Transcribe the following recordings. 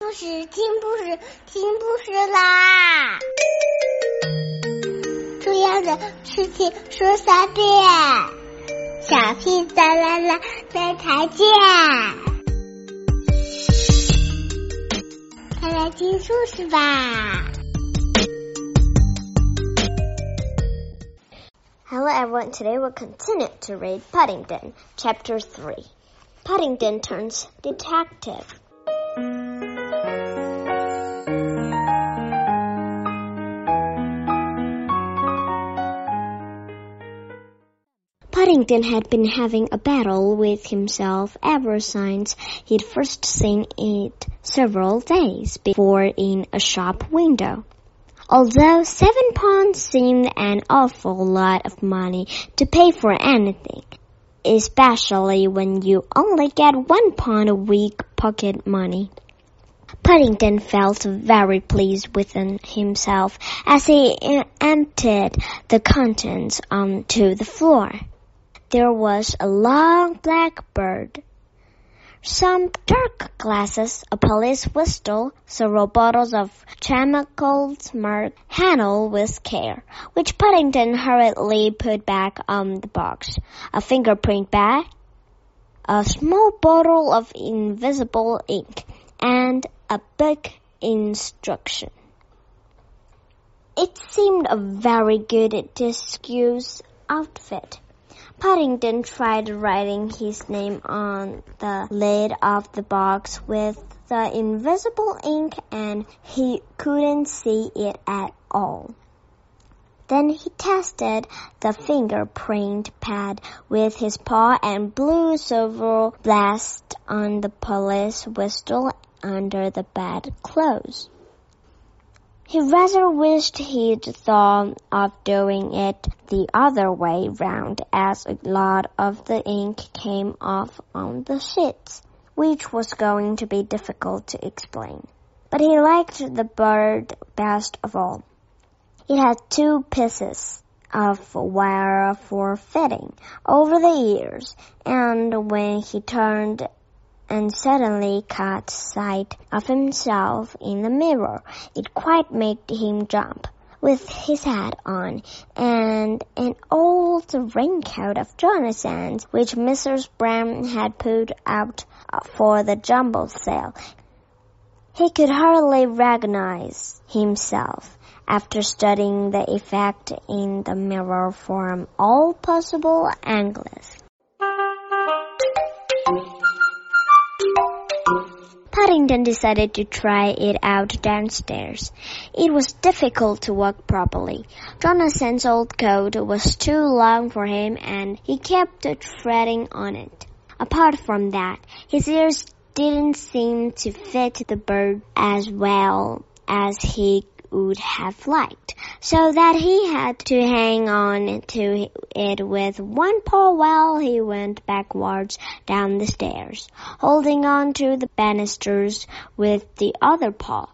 故事听故事听故事啦！重要的事情说三遍，小屁哒啦啦，明天见！快来听故事吧！Hello everyone, today we'll continue to read Paddington, Chapter Three. Paddington turns detective. Paddington had been having a battle with himself ever since he'd first seen it several days before in a shop window. Although seven pounds seemed an awful lot of money to pay for anything, especially when you only get one pound a week pocket money. Paddington felt very pleased within himself as he emptied the contents onto the floor. There was a long black bird, some dark glasses, a police whistle, several bottles of chemicals marked handle with care, which Paddington hurriedly put back on the box, a fingerprint bag, a small bottle of invisible ink, and a book instruction. It seemed a very good disguise outfit. Paddington tried writing his name on the lid of the box with the invisible ink and he couldn't see it at all. Then he tested the fingerprint pad with his paw and blew several blasts on the police whistle under the bedclothes. He rather wished he'd thought of doing it the other way round as a lot of the ink came off on the sheets, which was going to be difficult to explain. But he liked the bird best of all. It had two pieces of wire for fitting over the ears, and when he turned and suddenly caught sight of himself in the mirror. It quite made him jump. With his hat on and an old raincoat of Jonathan's, which Mrs. Brown had put out for the jumble sale, he could hardly recognize himself after studying the effect in the mirror from all possible angles. Paddington decided to try it out downstairs. It was difficult to walk properly. Jonathan's old coat was too long for him and he kept treading on it. Apart from that, his ears didn't seem to fit the bird as well as he would have liked, so that he had to hang on to it with one paw while he went backwards down the stairs, holding on to the banisters with the other paw.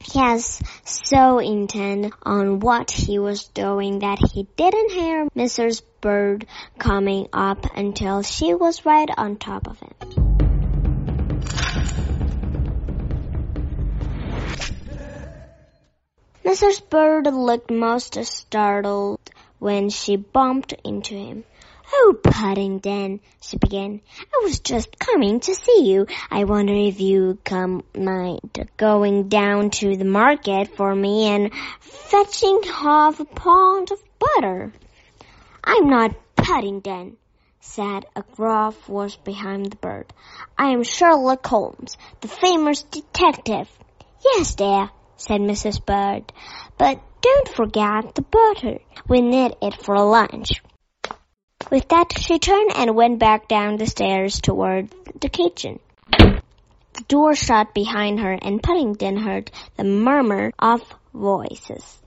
He was so intent on what he was doing that he didn't hear Mrs. Bird coming up until she was right on top of him. Mrs. Bird looked most startled when she bumped into him. Oh, Paddington, she began. I was just coming to see you. I wonder if you come mind going down to the market for me and fetching half a pound of butter. I'm not Paddington, said a gruff voice behind the bird. I am Sherlock Holmes, the famous detective. Yes, dear, said Mrs. Bird. But don't forget the butter. We need it for lunch. With that, she turned and went back down the stairs toward the kitchen. The door shut behind her and Paddington heard the murmur of voices.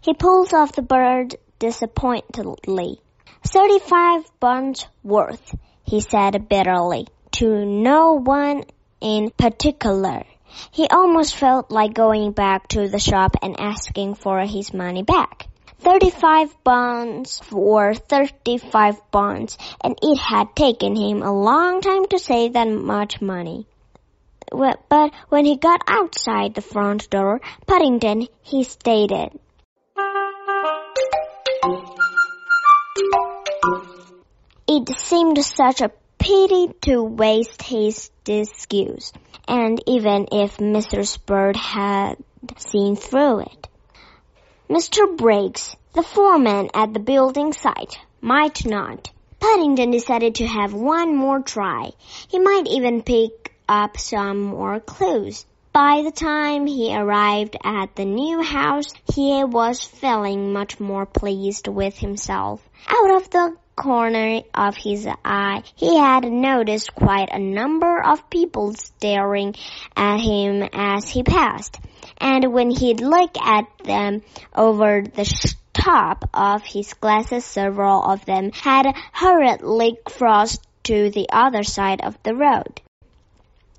He pulled off the bird disappointedly. Thirty-five buns worth, he said bitterly, to no one in particular. He almost felt like going back to the shop and asking for his money back. Thirty-five bonds for thirty-five bonds, and it had taken him a long time to save that much money. but when he got outside the front door, Paddington, he stated, It seemed such a pity to waste his excuse, and even if Mrs. Bird had seen through it. Mr. Briggs, the foreman at the building site, might not. Paddington decided to have one more try. He might even pick up some more clues. By the time he arrived at the new house, he was feeling much more pleased with himself. Out of the corner of his eye, he had noticed quite a number of people staring at him as he passed. And when he'd look at them over the top of his glasses, several of them had hurriedly crossed to the other side of the road.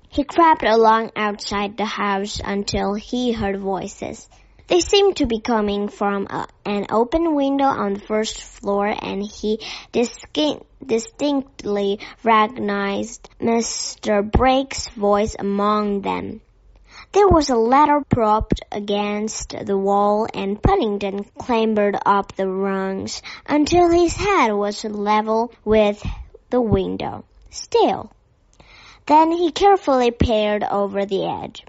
He crept along outside the house until he heard voices. They seemed to be coming from a, an open window on the first floor and he distinctly recognized Mr. Briggs' voice among them. There was a ladder propped against the wall and Paddington clambered up the rungs until his head was level with the window. Still. Then he carefully peered over the edge.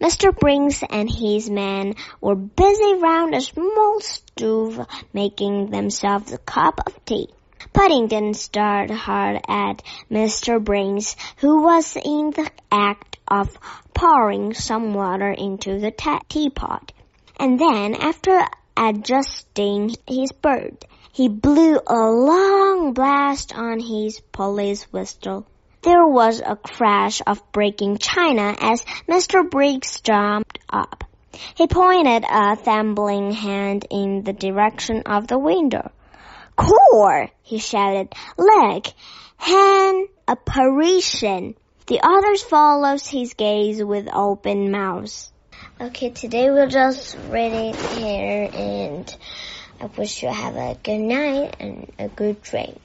Mr. Briggs and his men were busy round a small stove making themselves a cup of tea. Paddington stared hard at Mr. Briggs, who was in the act of pouring some water into the teapot. And then, after adjusting his bird, he blew a long blast on his police whistle. There was a crash of breaking china as Mr. Briggs jumped up. He pointed a thambling hand in the direction of the window. Core! he shouted. Look! An apparition! The others followed his gaze with open mouths. Okay, today we'll just read it here and I wish you have a good night and a good dream.